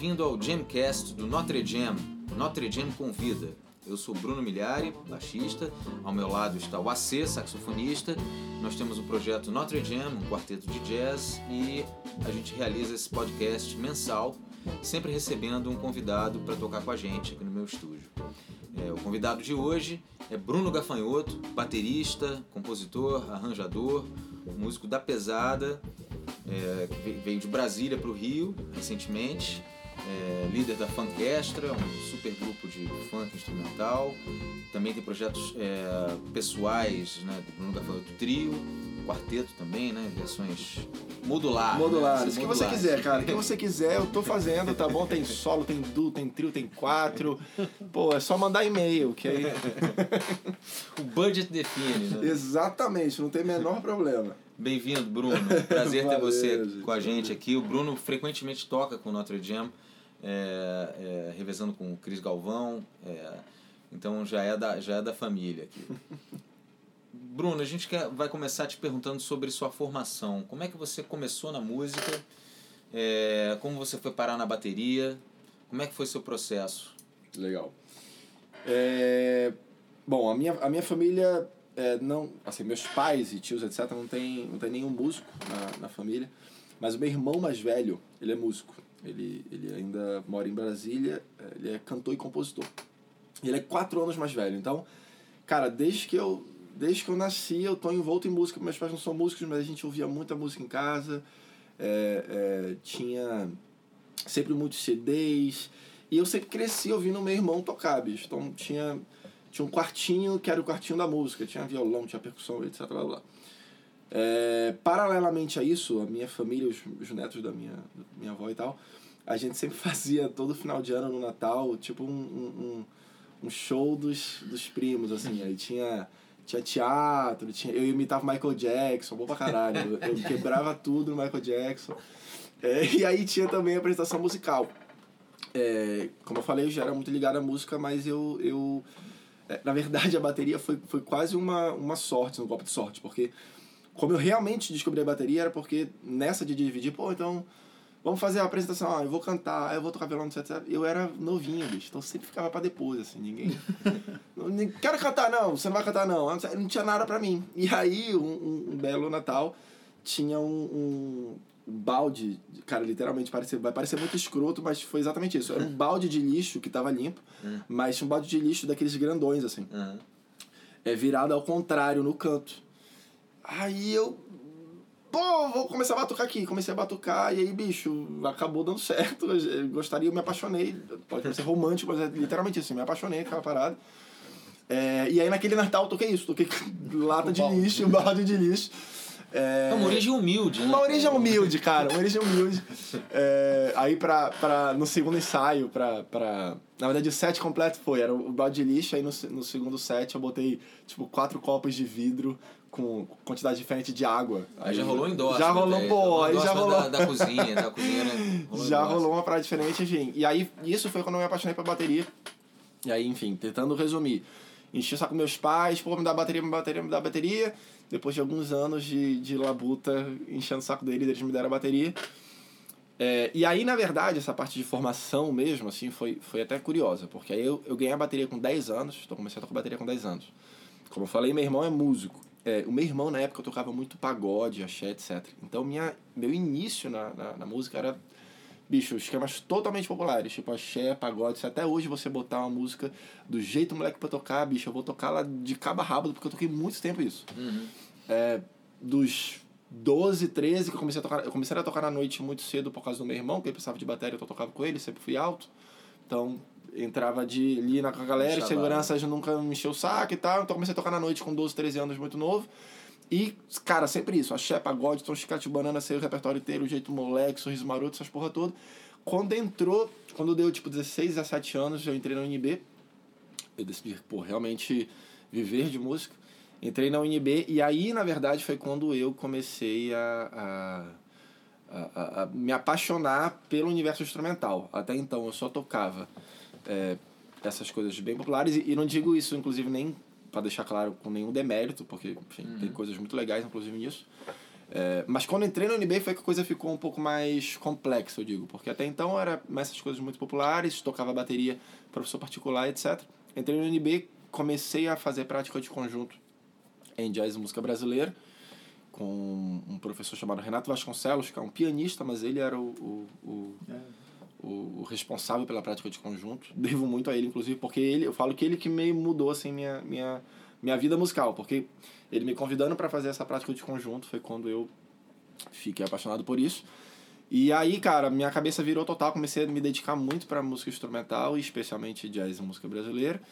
bem-vindo ao Jamcast do Notre Jam. Notre Jam convida. Eu sou Bruno Milhari, baixista. Ao meu lado está o AC, saxofonista. Nós temos o projeto Notre Jam, um quarteto de jazz, e a gente realiza esse podcast mensal, sempre recebendo um convidado para tocar com a gente aqui no meu estúdio. É, o convidado de hoje é Bruno Gafanhoto, baterista, compositor, arranjador, músico da pesada. É, veio de Brasília para o Rio recentemente, é, líder da Funkestra, um super grupo de funk instrumental. Também tem projetos é, pessoais né, Bruno Gafanhoto Trio, quarteto também, né? Versões modulares. Modulares. Né? O que você quiser, cara. O que você quiser, eu tô fazendo, tá bom? Tem solo, tem duo, tem trio, tem quatro. Pô, é só mandar e-mail, que aí. o budget define, né? Exatamente, não tem o menor problema. Bem-vindo, Bruno. Prazer ter você com a gente aqui. O Bruno frequentemente toca com o Notre Dame, é, é, revezando com o Cris Galvão. É, então já é, da, já é da família aqui. Bruno, a gente quer, vai começar te perguntando sobre sua formação. Como é que você começou na música? É, como você foi parar na bateria? Como é que foi seu processo? Legal. É, bom, a minha, a minha família é, não, assim, meus pais e tios, etc, não tem, não tem nenhum músico na, na família, mas o meu irmão mais velho, ele é músico. Ele, ele ainda mora em Brasília, é, ele é cantor e compositor. Ele é quatro anos mais velho, então, cara, desde que eu desde que eu nasci eu tô envolto em música. Meus pais não são músicos, mas a gente ouvia muita música em casa. É, é, tinha sempre muitos CDs. E eu sempre cresci ouvindo meu irmão tocar, bicho. Então tinha, tinha um quartinho que era o quartinho da música. Tinha violão, tinha percussão, etc. Blá, blá. É, paralelamente a isso, a minha família, os, os netos da minha, minha avó e tal, a gente sempre fazia todo final de ano no Natal, tipo um, um, um show dos, dos primos, assim. Aí tinha tinha teatro, tinha, eu imitava Michael Jackson, bom pra caralho. Eu, eu quebrava tudo no Michael Jackson. É, e aí tinha também a apresentação musical. É, como eu falei, eu já era muito ligado à música, mas eu. eu na verdade, a bateria foi, foi quase uma, uma sorte, um golpe de sorte, porque como eu realmente descobri a bateria era porque nessa de dividir, pô, então Vamos fazer a apresentação, ah, eu vou cantar, eu vou tocar violão, etc. Eu era novinho, bicho, então sempre ficava pra depois, assim, ninguém. não, quero cantar, não, você não vai cantar, não. Não tinha nada pra mim. E aí, um, um, um belo Natal, tinha um, um balde, cara, literalmente parece, vai parecer muito escroto, mas foi exatamente isso. Era um balde de lixo que tava limpo, hum. mas tinha um balde de lixo daqueles grandões, assim. Uhum. É virado ao contrário no canto. Aí eu pô, vou começar a batucar aqui. Comecei a batucar e aí, bicho, acabou dando certo. Eu gostaria, eu me apaixonei. Pode ser romântico, mas é literalmente assim, me apaixonei aquela parada. É, e aí naquele Natal eu toquei isso, toquei lata de lixo, balde de lixo. É, uma origem humilde, né? Uma origem humilde, cara, uma origem humilde. É, aí pra, pra, no segundo ensaio, pra, pra. Na verdade, o set completo foi, era o balde de lixo, aí no, no segundo set eu botei, tipo, quatro copos de vidro com quantidade diferente de água. Aí, aí já rolou em Já rolou, pô, aí já rolou. Da, da cozinha, da cozinha, né? Rolou já rolou uma parada diferente, enfim. E aí, isso foi quando eu me apaixonei pela bateria. E aí, enfim, tentando resumir. Enchi o saco com meus pais, pô, me dá bateria, me dá bateria, me dá bateria. Depois de alguns anos de, de labuta, enchendo o saco deles, eles me deram a bateria. É, e aí, na verdade, essa parte de formação mesmo, assim, foi, foi até curiosa. Porque aí eu, eu ganhei a bateria com 10 anos, então comecei a tocar bateria com 10 anos. Como eu falei, meu irmão é músico. É, o meu irmão, na época, tocava muito pagode, axé, etc. Então, minha, meu início na, na, na música era, bicho, esquemas totalmente populares, tipo axé, pagode. Se até hoje você botar uma música do jeito moleque pra tocar, bicho, eu vou tocar lá de cabo a rabo, porque eu toquei muito tempo isso. Uhum. É, dos 12, 13 que eu comecei a tocar, eu comecei a tocar na noite muito cedo por causa do meu irmão, que ele precisava de bateria, então eu tocava com ele, sempre fui alto. Então, entrava de ali na galera, segurança nunca me encheu o saco e tal. Então comecei a tocar na noite com 12, 13 anos, muito novo. E, cara, sempre isso. Axé, pagode, Tom Chicate Banana, saiu o repertório inteiro, o jeito moleque, sorriso maroto, essas porra toda. Quando entrou, quando deu tipo 16, 17 anos, eu entrei na UNB. Eu decidi, pô, realmente viver de música. Entrei na UNB e aí, na verdade, foi quando eu comecei a, a, a, a me apaixonar pelo universo instrumental. Até então eu só tocava é, essas coisas bem populares. E, e, não digo isso, inclusive, nem para deixar claro com nenhum demérito, porque enfim, uhum. tem coisas muito legais, inclusive, nisso. É, mas quando entrei no NBA foi que a coisa ficou um pouco mais complexa, eu digo. Porque até então era essas coisas muito populares, tocava bateria, professor particular, etc. Entrei no NBA, comecei a fazer prática de conjunto em jazz e música brasileira com um professor chamado Renato Vasconcelos, que é um pianista, mas ele era o, o, o, é. o, o responsável pela prática de conjunto. Devo muito a ele, inclusive, porque ele, eu falo que ele que meio mudou assim, minha, minha, minha vida musical, porque ele me convidando para fazer essa prática de conjunto foi quando eu fiquei apaixonado por isso. E aí, cara, minha cabeça virou total, comecei a me dedicar muito para música instrumental, especialmente jazz e música brasileira.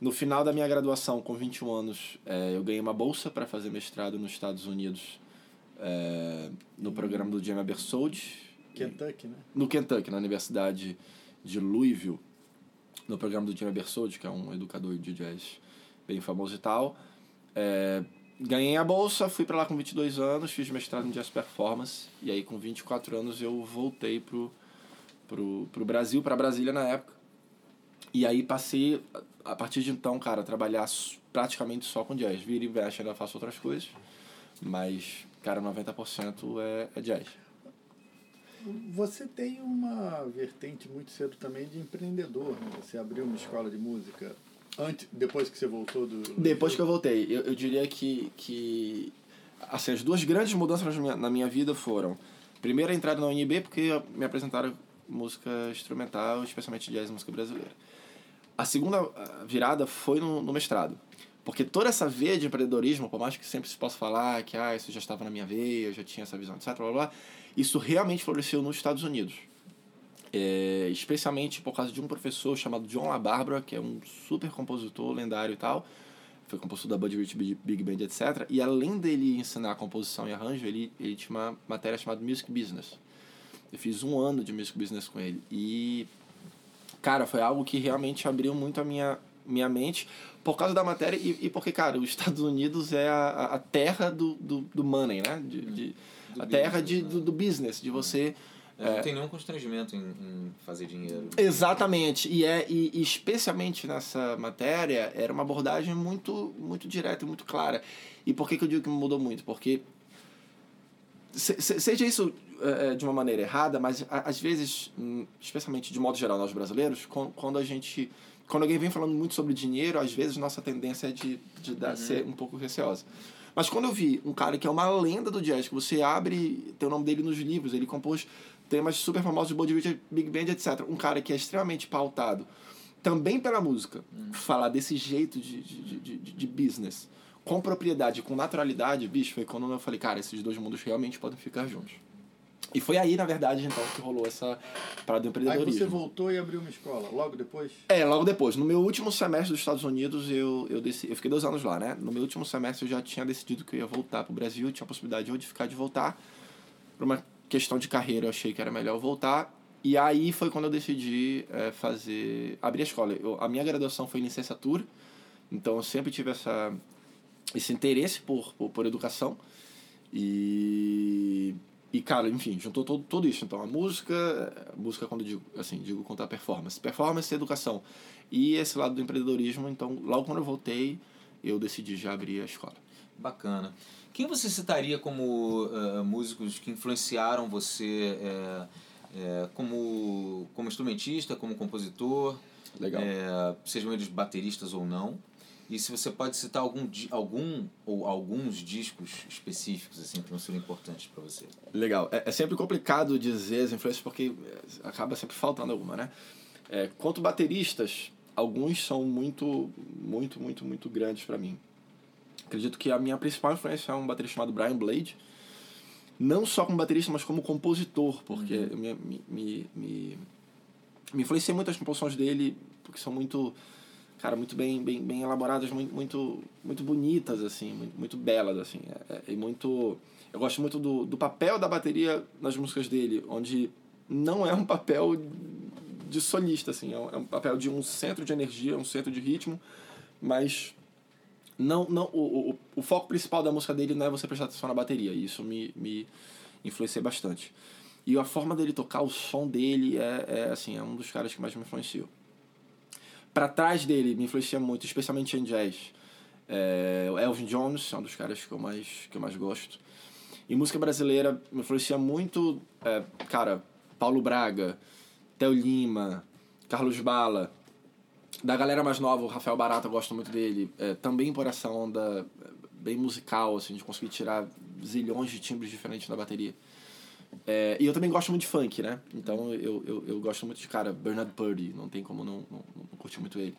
No final da minha graduação, com 21 anos, é, eu ganhei uma bolsa para fazer mestrado nos Estados Unidos, é, no programa do Jamie Abersold. Kentucky, né? No Kentucky, na Universidade de Louisville, no programa do Jamie Abersold, que é um educador de jazz bem famoso e tal. É, ganhei a bolsa, fui para lá com 22 anos, fiz mestrado em jazz performance, e aí com 24 anos eu voltei pro, pro, pro Brasil, para Brasília na época. E aí passei a partir de então, cara, trabalhar praticamente só com jazz. Vira e mexe, ainda faço outras coisas, mas, cara, 90% é, é jazz. Você tem uma vertente muito cedo também de empreendedor, né? Você abriu uma escola de música antes, depois que você voltou do... Depois que eu voltei. Eu, eu diria que, que assim, as duas grandes mudanças na minha, na minha vida foram... Primeiro, a entrada na UNB, porque me apresentaram música instrumental, especialmente jazz e música brasileira. A segunda virada foi no, no mestrado. Porque toda essa veia de empreendedorismo, por mais que sempre se possa falar que ah, isso já estava na minha veia, eu já tinha essa visão, etc., blá, blá, isso realmente floresceu nos Estados Unidos. É, especialmente por causa de um professor chamado John LaBarbera, que é um super compositor lendário e tal. Foi compositor da Buddy Rich Big Band, etc. E além dele ensinar composição e arranjo, ele, ele tinha uma matéria chamada Music Business. Eu fiz um ano de Music Business com ele. E cara, foi algo que realmente abriu muito a minha, minha mente por causa da matéria e, e porque, cara, os Estados Unidos é a, a terra do, do, do money, né? De, de a terra de, né? do, do business, de você... É, não tem nenhum constrangimento em, em, fazer dinheiro. Exatamente. E, é, e, e, especialmente nessa matéria, era uma abordagem muito, muito direta e muito clara. E por que, que eu digo que mudou muito? Porque, se, se, seja isso é, de uma maneira errada, mas às vezes, hum, especialmente de modo geral, nós brasileiros, quando a gente. Quando alguém vem falando muito sobre dinheiro, às vezes nossa tendência é de, de dar, uhum. ser um pouco receosa. Mas quando eu vi um cara que é uma lenda do jazz, que você abre, tem o nome dele nos livros, ele compôs temas super famosos de Buddy Richard, Big Band, etc. Um cara que é extremamente pautado também pela música, uhum. falar desse jeito de, de, de, de, business, com propriedade, com naturalidade, bicho, foi quando eu falei, cara, esses dois mundos realmente podem ficar juntos. E foi aí, na verdade, então, que rolou essa parada do empreendedorismo. Aí você voltou e abriu uma escola, logo depois? É, logo depois. No meu último semestre dos Estados Unidos, eu, eu, decidi, eu fiquei dois anos lá, né? No meu último semestre, eu já tinha decidido que eu ia voltar para o Brasil, tinha a possibilidade ou de ficar de voltar. Por uma questão de carreira, eu achei que era melhor voltar. E aí foi quando eu decidi é, fazer... abrir a escola. Eu, a minha graduação foi em licenciatura, então eu sempre tive essa, esse interesse por, por, por educação. E e, cara, enfim, juntou todo, tudo isso. Então, a música, música quando digo, assim, digo contar performance. Performance e educação. E esse lado do empreendedorismo, então, logo quando eu voltei, eu decidi já abrir a escola. Bacana. Quem você citaria como uh, músicos que influenciaram você uh, uh, como, como instrumentista, como compositor? Legal. sejam eles bateristas ou não? E se você pode citar algum, algum ou alguns discos específicos assim que não seriam importantes para você. Legal. É, é, sempre complicado dizer as influências porque é, acaba sempre faltando alguma, né? É, quanto bateristas, alguns são muito, muito, muito, muito grandes para mim. Acredito que a minha principal influência é um baterista chamado Brian Blade. Não só como baterista, mas como compositor, porque uhum. me, me, me, me, me influenciei muito as composições dele, porque são muito cara, muito bem, bem, bem elaboradas, muito, muito, muito bonitas, assim, muito, muito belas, assim. É, é, e muito... Eu gosto muito do, do papel da bateria nas músicas dele, onde não é um papel de solista, assim, é um, é um papel de um centro de energia, um centro de ritmo, mas não, não o, o, o foco principal da música dele não é você prestar atenção na bateria, isso me, me influencia bastante. E a forma dele tocar, o som dele é, é assim, é um dos caras que mais me influenciou para trás dele me influencia muito, especialmente em jazz. É, Elvin Jones é um dos caras que eu mais, que eu mais gosto. E música brasileira me influencia muito, é, cara, Paulo Braga, Theo Lima, Carlos Bala. Da galera mais nova, o Rafael Barata, eu gosto muito dele. É, também por essa onda é, bem musical, assim, de conseguir tirar zilhões de timbres diferentes da bateria. É, e eu também gosto muito de funk, né? Então eu, eu, eu gosto muito de, cara, Bernard Purdy, não tem como não, não, não curtir muito ele.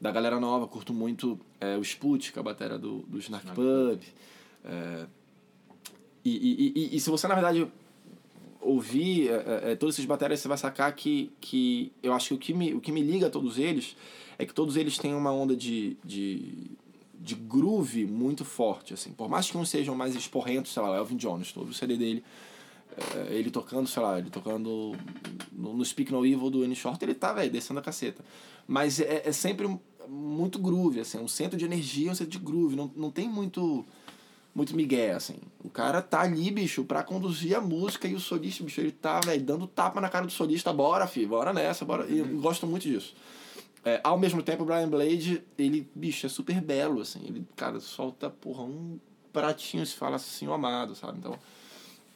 Da galera nova, curto muito é, o Sput, que é a bateria do, do Snark Pub. É, e, e, e, e, se você, na verdade, ouvir é, é, é todos esses baterias, você vai sacar que, que eu acho que o que, me, o que me liga a todos eles é que todos eles têm uma onda de, de, de groove muito forte, assim. Por mais que uns sejam mais esporrentos, sei lá, Elvin Jones, todo o CD dele ele tocando, sei lá, ele tocando no, no Speak No Evil do N Short, ele tá, velho, descendo a caceta. Mas é, é sempre muito groove, assim, um centro de energia, um centro de groove, não, não tem muito muito migué, assim. O cara tá ali, bicho, pra conduzir a música e o solista, bicho, ele tá, velho, dando tapa na cara do solista, bora, filho, bora nessa, bora. E eu gosto muito disso. É, ao mesmo tempo, o Brian Blade, ele, bicho, é super belo, assim. Ele, cara, solta, porra, um pratinho, se fala assim, amado, sabe? Então,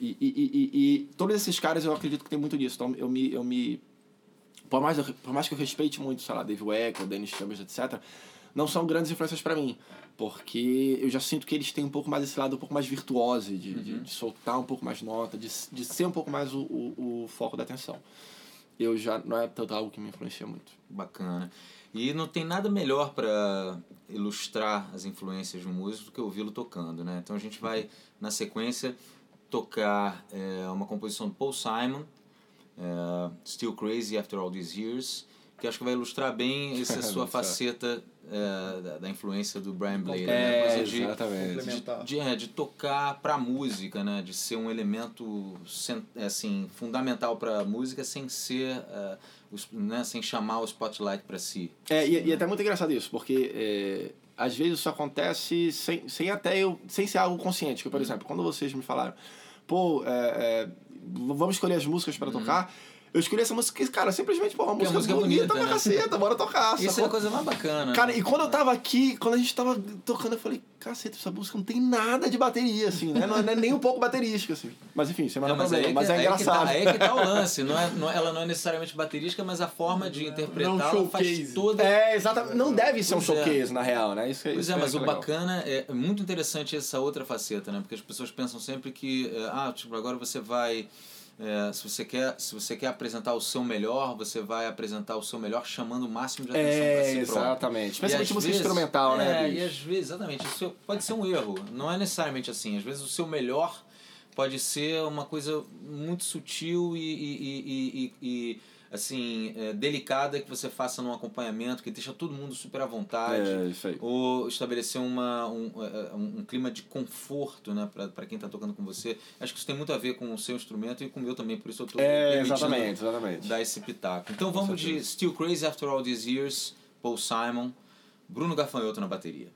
e, e, e, e, todos esses caras eu acredito que tem muito disso. Então eu me. Eu me por, mais, por mais que eu respeite muito, sei lá, Dave Weckl, Dennis Chambers, etc., não são grandes influências para mim. Porque eu já sinto que eles têm um pouco mais esse lado um pouco mais virtuoso, de, uhum. de, de, soltar um pouco mais nota, de, de ser um pouco mais o, o, o foco da atenção. Eu já. Não é tanto algo que me influencia muito. Bacana. E não tem nada melhor para ilustrar as influências de um músico do que ouvi-lo tocando, né? Então a gente vai, na sequência, tocar é, uma composição do Paul Simon, é, Still Crazy After All These Years, que acho que vai ilustrar bem essa sua faceta é, da, da, influência do Brian Blade, né? é, né? de, exatamente. De, de, é, de tocar para música, né? De ser um elemento assim fundamental para a música sem ser uh, os, né? sem chamar o spotlight para si. É e, né? e é até muito engraçado isso, porque é, às vezes isso acontece sem, sem até eu sem ser algo consciente. Que, por uhum. exemplo, quando vocês me falaram, pô, é, é, vamos escolher as músicas para uhum. tocar. Eu escolhi essa música que, cara, simplesmente, porra, uma música, música bonita, bonita pra né? caceta, bora tocar. Isso sacou? é a coisa mais bacana. Cara, e quando eu tava aqui, quando a gente tava tocando, eu falei, caceta, essa música não tem nada de bateria, assim, né? Não é, nem um pouco baterística, assim. Mas enfim, sem é, mas problema, mas é engraçado. Aí é que tá o lance, não é, não, ela não é necessariamente baterística, mas a forma de interpretar ela faz toda... É, exatamente, não deve ser um é. showcase, é. na real, né? Isso, pois isso é, mas o legal. bacana, é muito interessante essa outra faceta, né? Porque as pessoas pensam sempre que, ah, tipo, agora você vai é, se, você quer, se você quer apresentar o seu melhor, você vai apresentar o seu melhor chamando o máximo de atenção é, para si Exatamente. Especialmente música instrumental, é, né? É, e às vezes, exatamente. Isso pode ser um erro. Não é necessariamente assim. Às vezes o seu melhor pode ser uma coisa muito sutil e, e, e, e assim, é, delicada que você faça num acompanhamento, que deixa todo mundo super à vontade. É, isso aí. Ou estabelecer uma, um, é, um, um clima de conforto né, para quem está tocando com você. Acho que isso tem muito a ver com o seu instrumento e com o meu também, por isso eu estou é, exatamente, exatamente. dar esse pitaco. Então vamos de Still Crazy After All These Years, Paul Simon, Bruno Gafanhoto na bateria.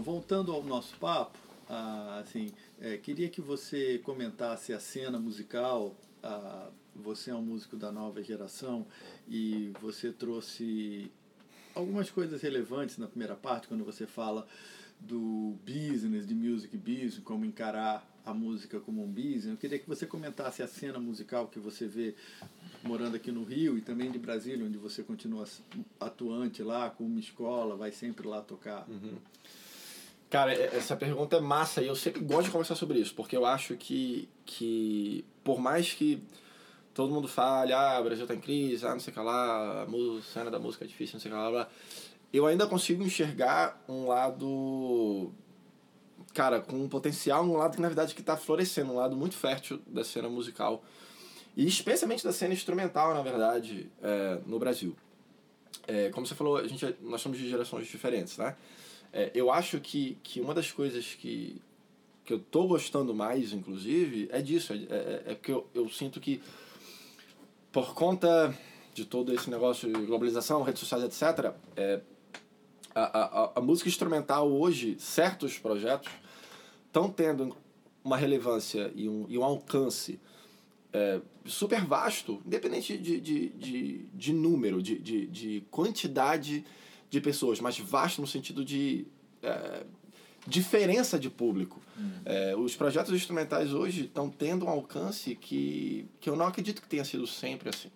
Bruno, voltando ao nosso papo, ah, assim, é, queria que você comentasse a cena musical. Ah, você é um músico da nova geração e você trouxe algumas coisas relevantes na primeira parte, quando você fala do business, de music business, como encarar a música como um business. Eu queria que você comentasse a cena musical que você vê morando aqui no Rio e também de Brasília, onde você continua atuante lá, com uma escola, vai sempre lá tocar. Uhum. Cara, essa pergunta é massa e eu sempre gosto de conversar sobre isso, porque eu acho que, que por mais que todo mundo fale, ah, o Brasil tá em crise, ah, não sei o que lá, a cena da música é difícil, não sei o que lá, blá, eu ainda consigo enxergar um lado, cara, com um potencial, um lado que na verdade que tá florescendo, um lado muito fértil da cena musical, e especialmente da cena instrumental, na verdade, é, no Brasil. É, como você falou, a gente, é, nós somos de gerações diferentes, né? É, eu acho que, que uma das coisas que, que eu tô gostando mais, inclusive, é disso. É, é, é porque eu, eu sinto que, por conta de todo esse negócio de globalização, redes sociais, etc., é, a, a, a música instrumental hoje, certos projetos, estão tendo uma relevância e um, e um alcance é, super vasto, independente de, de, de, de número, de, de, de quantidade de pessoas, mas vasto no sentido de é, diferença de público. Uhum. É, os projetos instrumentais hoje estão tendo um alcance que, que eu não acredito que tenha sido sempre assim.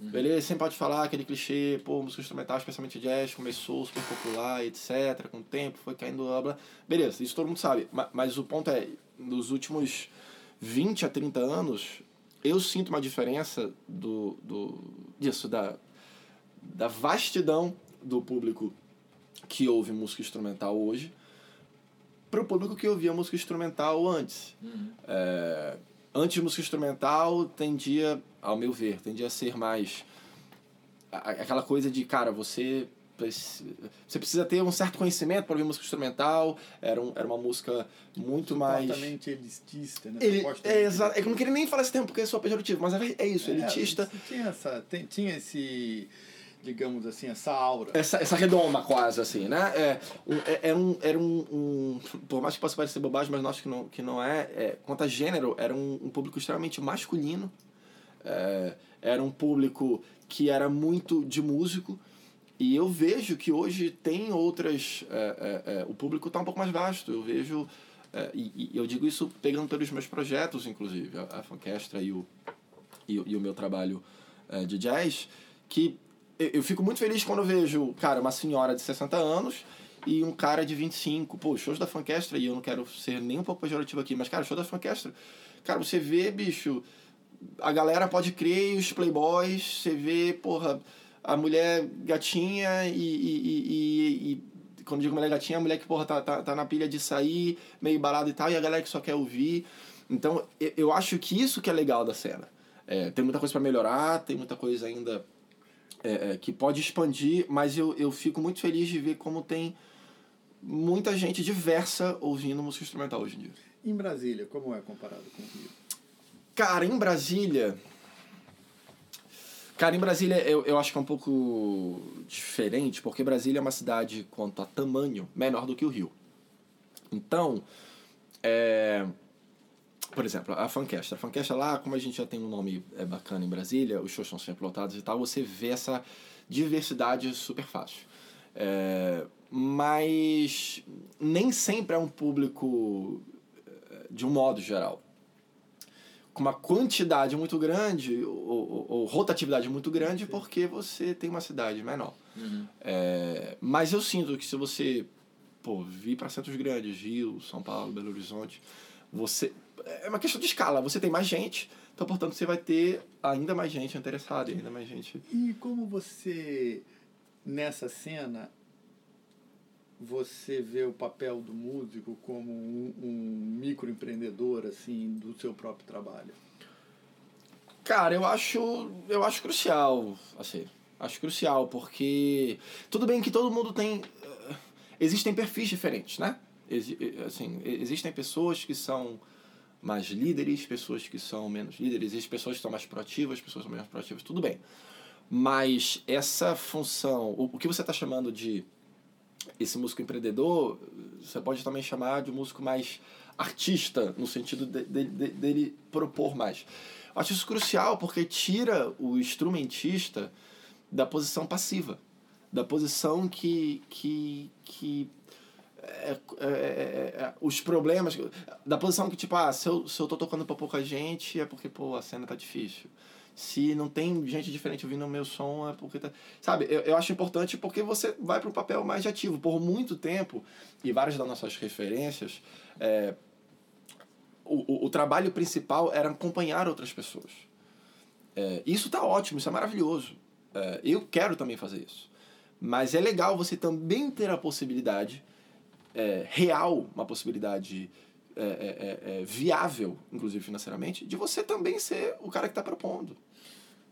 Uhum. Beleza? Sempre pode falar aquele clichê, pô, música instrumental, especialmente jazz, começou super popular, etc. Com o tempo, foi caindo, blá, blá. Beleza, isso todo mundo sabe. Mas, mas o ponto é, nos últimos 20 a 30 anos, eu sinto uma diferença do, do, disso, da, da vastidão do público que ouve música instrumental hoje para o público que ouvia música instrumental antes. Uhum. É, antes, música instrumental tendia, ao meu ver, tendia a ser mais aquela coisa de, cara, você você precisa ter um certo conhecimento para ouvir música instrumental. Era, um, era uma música muito mais. Supostamente elitista, né? Ele, é, exato. Eu não queria nem falar esse tempo porque é só pejorativo, mas é, é isso, é, elitista. Tinha, essa, tem, tinha esse digamos assim, essa aura. Essa, essa redoma quase, assim, né? É, um, é, era um, era um, um, Por mais que possa parecer bobagem, mas acho que não, que não é, é. Quanto a gênero, era um, um público extremamente masculino. É, era um público que era muito de músico. E eu vejo que hoje tem outras. É, é, é, o público está um pouco mais vasto. Eu vejo. É, e, e, eu digo isso pegando pelos meus projetos, inclusive, a, a Fancastra e o, e, e, o meu trabalho é, de jazz, que eu, eu fico muito feliz quando eu vejo, cara, uma senhora de 60 anos e um cara de 25. Pô, shows da Fancastra, e eu não quero ser nem um pouco pejorativo aqui, mas, cara, show da Fancastra. Cara, você vê, bicho, a galera pode crer, os playboys, você vê, porra a mulher gatinha e, e, e, e, quando digo mulher gatinha, a mulher que porra, tá, tá, tá na pilha de sair, meio balada e tal, e a galera que só quer ouvir. Então, eu acho que isso que é legal da cena. É, tem muita coisa para melhorar, tem muita coisa ainda é, é, que pode expandir, mas eu, eu fico muito feliz de ver como tem muita gente diversa ouvindo música instrumental hoje em dia. Em Brasília, como é comparado com o Rio? Cara, em Brasília, Cara, em Brasília eu, eu acho que é um pouco diferente, porque Brasília é uma cidade, quanto a tamanho, menor do que o Rio. Então, é, por exemplo, a Fancastra. A Fancastra lá, como a gente já tem um nome é, bacana em Brasília, os shows são sempre lotados e tal, você vê essa diversidade super fácil. É, mas nem sempre é um público é, de um modo geral com uma quantidade muito grande ou, ou, ou, rotatividade muito grande porque você tem uma cidade menor. Uhum. É, mas eu sinto que se você pô, vir para centros grandes, Rio, São Paulo, Belo Horizonte, você é uma questão de escala. Você tem mais gente, então portanto você vai ter ainda mais gente interessada, ainda mais gente. E como você nessa cena você vê o papel do músico como um, um microempreendedor assim do seu próprio trabalho? Cara, eu acho eu acho crucial, assim, acho crucial porque tudo bem que todo mundo tem uh, existem perfis diferentes, né? Ex assim, existem pessoas que são mais líderes, pessoas que são menos líderes, existem pessoas que são mais proativas, pessoas que são menos proativas, tudo bem. Mas essa função, o, que você está chamando de esse músico empreendedor, você pode também chamar de músico mais artista, no sentido de, de, de, dele propor mais. Acho isso crucial porque tira o instrumentista da posição passiva, da posição que, que, que é, é, é, é os problemas, da posição que tipo, ah, se eu, se eu tô tocando pra pouca gente é porque, pô, a cena tá difícil se não tem gente diferente ouvindo o meu som, é porque tá. Sabe, eu, eu acho importante porque você vai para um papel mais ativo. Por muito tempo, e várias das nossas referências, é, o, o, o trabalho principal era acompanhar outras pessoas. É, isso tá ótimo, isso é maravilhoso. É, eu quero também fazer isso. Mas é legal você também ter a possibilidade é, real, uma possibilidade é, é, é, é, viável, inclusive financeiramente, de você também ser o cara que está propondo.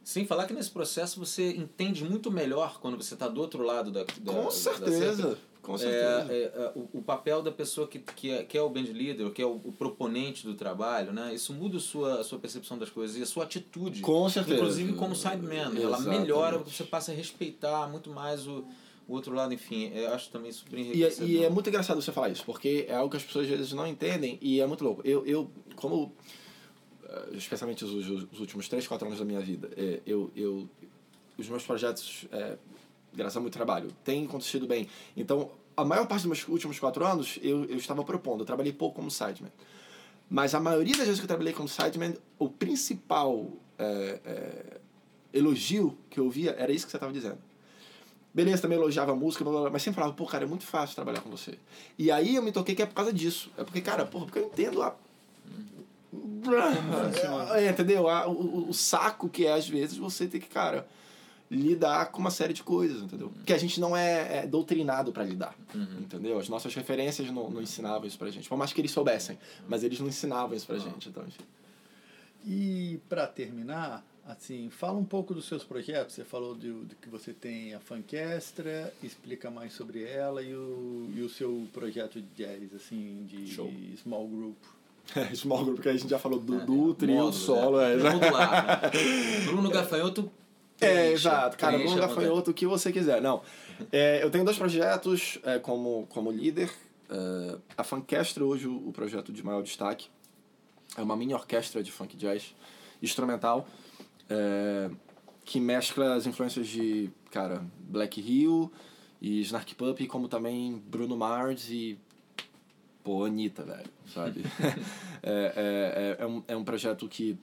Sim, falar que nesse processo você entende muito melhor quando você está do outro lado da. da com certeza. Da com certeza. É, é, o, o, papel da pessoa que, que, é, que é o band leader, que é o, o, proponente do trabalho, né? Isso muda a sua, a sua percepção das coisas e a sua atitude. Com certeza. Inclusive como sideman. Ela melhora, você passa a respeitar muito mais o, o outro lado, enfim, eu acho também super é, enriquecedor. E, e é muito engraçado você falar isso, porque é algo que as pessoas às vezes não entendem e é muito louco. Eu, eu como, eh, especialmente os, os últimos 3, 4 anos da minha vida, é, eu, eu, os meus projetos, é, graças a muito trabalho, têm acontecido bem. Então, a maior parte dos meus últimos 4 anos, eu, eu estava propondo, eu trabalhei pouco como sideman. Mas a maioria das vezes que eu trabalhei como sideman, o principal é, é, elogio que eu via era isso que você estava dizendo Beleza, também elogiava a música, mas sempre falava, pô, cara, é muito fácil trabalhar com você. E aí eu me toquei que é por causa disso. É porque, cara, porra, porque eu entendo a. É, entendeu? A, o, o saco que é, às vezes, você ter que, cara, lidar com uma série de coisas, entendeu? Que a gente não é, é doutrinado para lidar, uhum. entendeu? As nossas referências não, não ensinavam isso pra gente. Por mais que eles soubessem, mas eles não ensinavam isso pra gente, então, enfim. E para terminar, assim, fala um pouco dos seus projetos. Você falou do, do que você tem a Funkestra, explica mais sobre ela e o, e o seu projeto de jazz, assim, de Show. small group. small group, porque a gente já falou do, é, do trio, módulo, solo. É. Né? Modular, né? Bruno Gafanhoto. É, exato. Cara, Bruno Gafanhoto, o que você quiser. Não, é, eu tenho dois projetos é, como, como líder. É, a Funkestra, hoje, o, o projeto de maior destaque. É uma mini orquestra de funk jazz instrumental é, que mescla as influências de, cara, Black Hill e Snark Puppy, como também Bruno Mars e, pô, Anitta, velho, sabe? é, é, é, um, é um projeto que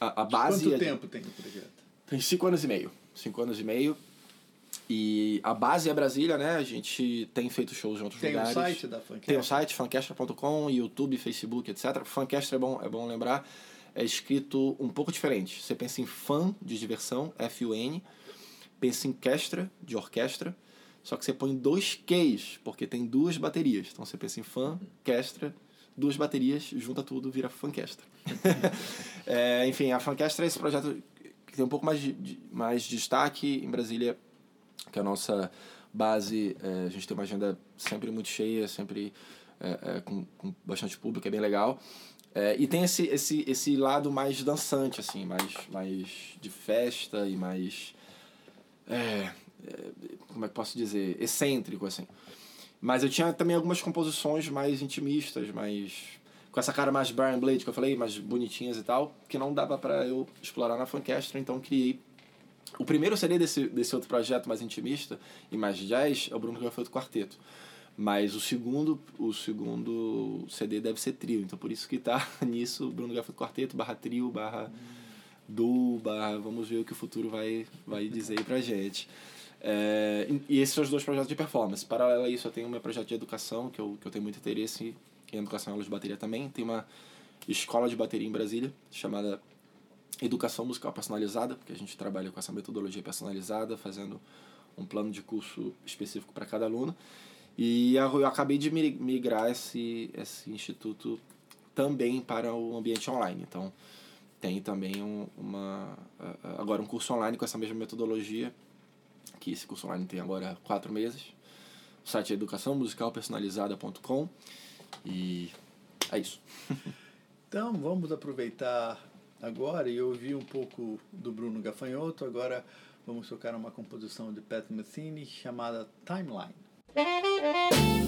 a, a base... Quanto é tempo tem o projeto? Tem cinco anos e meio. Cinco anos e meio. E a base é Brasília, né? A gente tem feito shows em outros tem lugares. Tem o site da Funkestra? Tem o site, funkestra.com, YouTube, Facebook, etc. Funkestra é bom, é bom lembrar é escrito um pouco diferente. Você pensa em fã de diversão, F-U-N, pensa em orquestra, de orquestra, só que você põe dois Qs, porque tem duas baterias. Então você pensa em fã, orquestra, duas baterias, junta tudo, vira funkestra. é, enfim, a funkestra é esse projeto que tem um pouco mais de, de, mais destaque em Brasília, que é a nossa base. É, a gente tem uma agenda sempre muito cheia, sempre é, é com, com bastante público, é bem legal. É, e tem esse, esse, esse lado mais dançante, assim, mais, mais de festa e mais. É, é, como é que posso dizer? Excêntrico, assim. Mas eu tinha também algumas composições mais intimistas, mais. com essa cara mais Brian Blade, que eu falei, mais bonitinhas e tal, que não dava para eu explorar na Funkestra, então criei. O primeiro CD desse, desse outro projeto mais intimista e mais jazz é o Bruno Gafanhoto Quarteto. Mas o segundo, o segundo CD deve ser trio, então por isso que tá nisso Bruno Gafanhoto Quarteto, barra trio, barra do, barra vamos ver o que o futuro vai, vai dizer pra gente. É, e esses são os dois projetos de performance. Paralelo a isso, eu tenho o meu projeto de educação, que eu, que eu tenho muito interesse em educação e aulas de bateria também. Tem uma escola de bateria em Brasília, chamada Educação Musical Personalizada, porque a gente trabalha com essa metodologia personalizada, fazendo um plano de curso específico para cada aluno. E eu acabei de migrar esse, esse instituto também para o ambiente online. Então, tem também um, uma agora um curso online com essa mesma metodologia, que esse curso online tem agora quatro meses. O site é educaçãomusicalpersonalizada.com e é isso. então, vamos aproveitar agora e ouvir um pouco do Bruno Gafanhoto. Agora vamos tocar uma composição de Pat Metheny chamada Timeline. Thank you.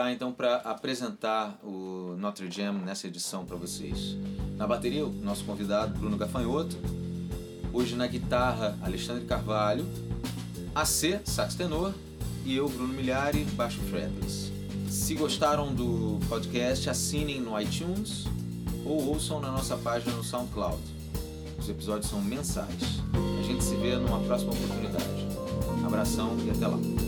Aproveitar então para apresentar o Notre Dame nessa edição para vocês. Na bateria, o nosso convidado Bruno Gafanhoto. Hoje na guitarra, Alexandre Carvalho. AC, sax tenor. E eu, Bruno Milhari, baixo fretless. Se gostaram do podcast, assinem no iTunes ou ouçam na nossa página no SoundCloud. Os episódios são mensais. A gente se vê numa próxima oportunidade. Abração e até lá.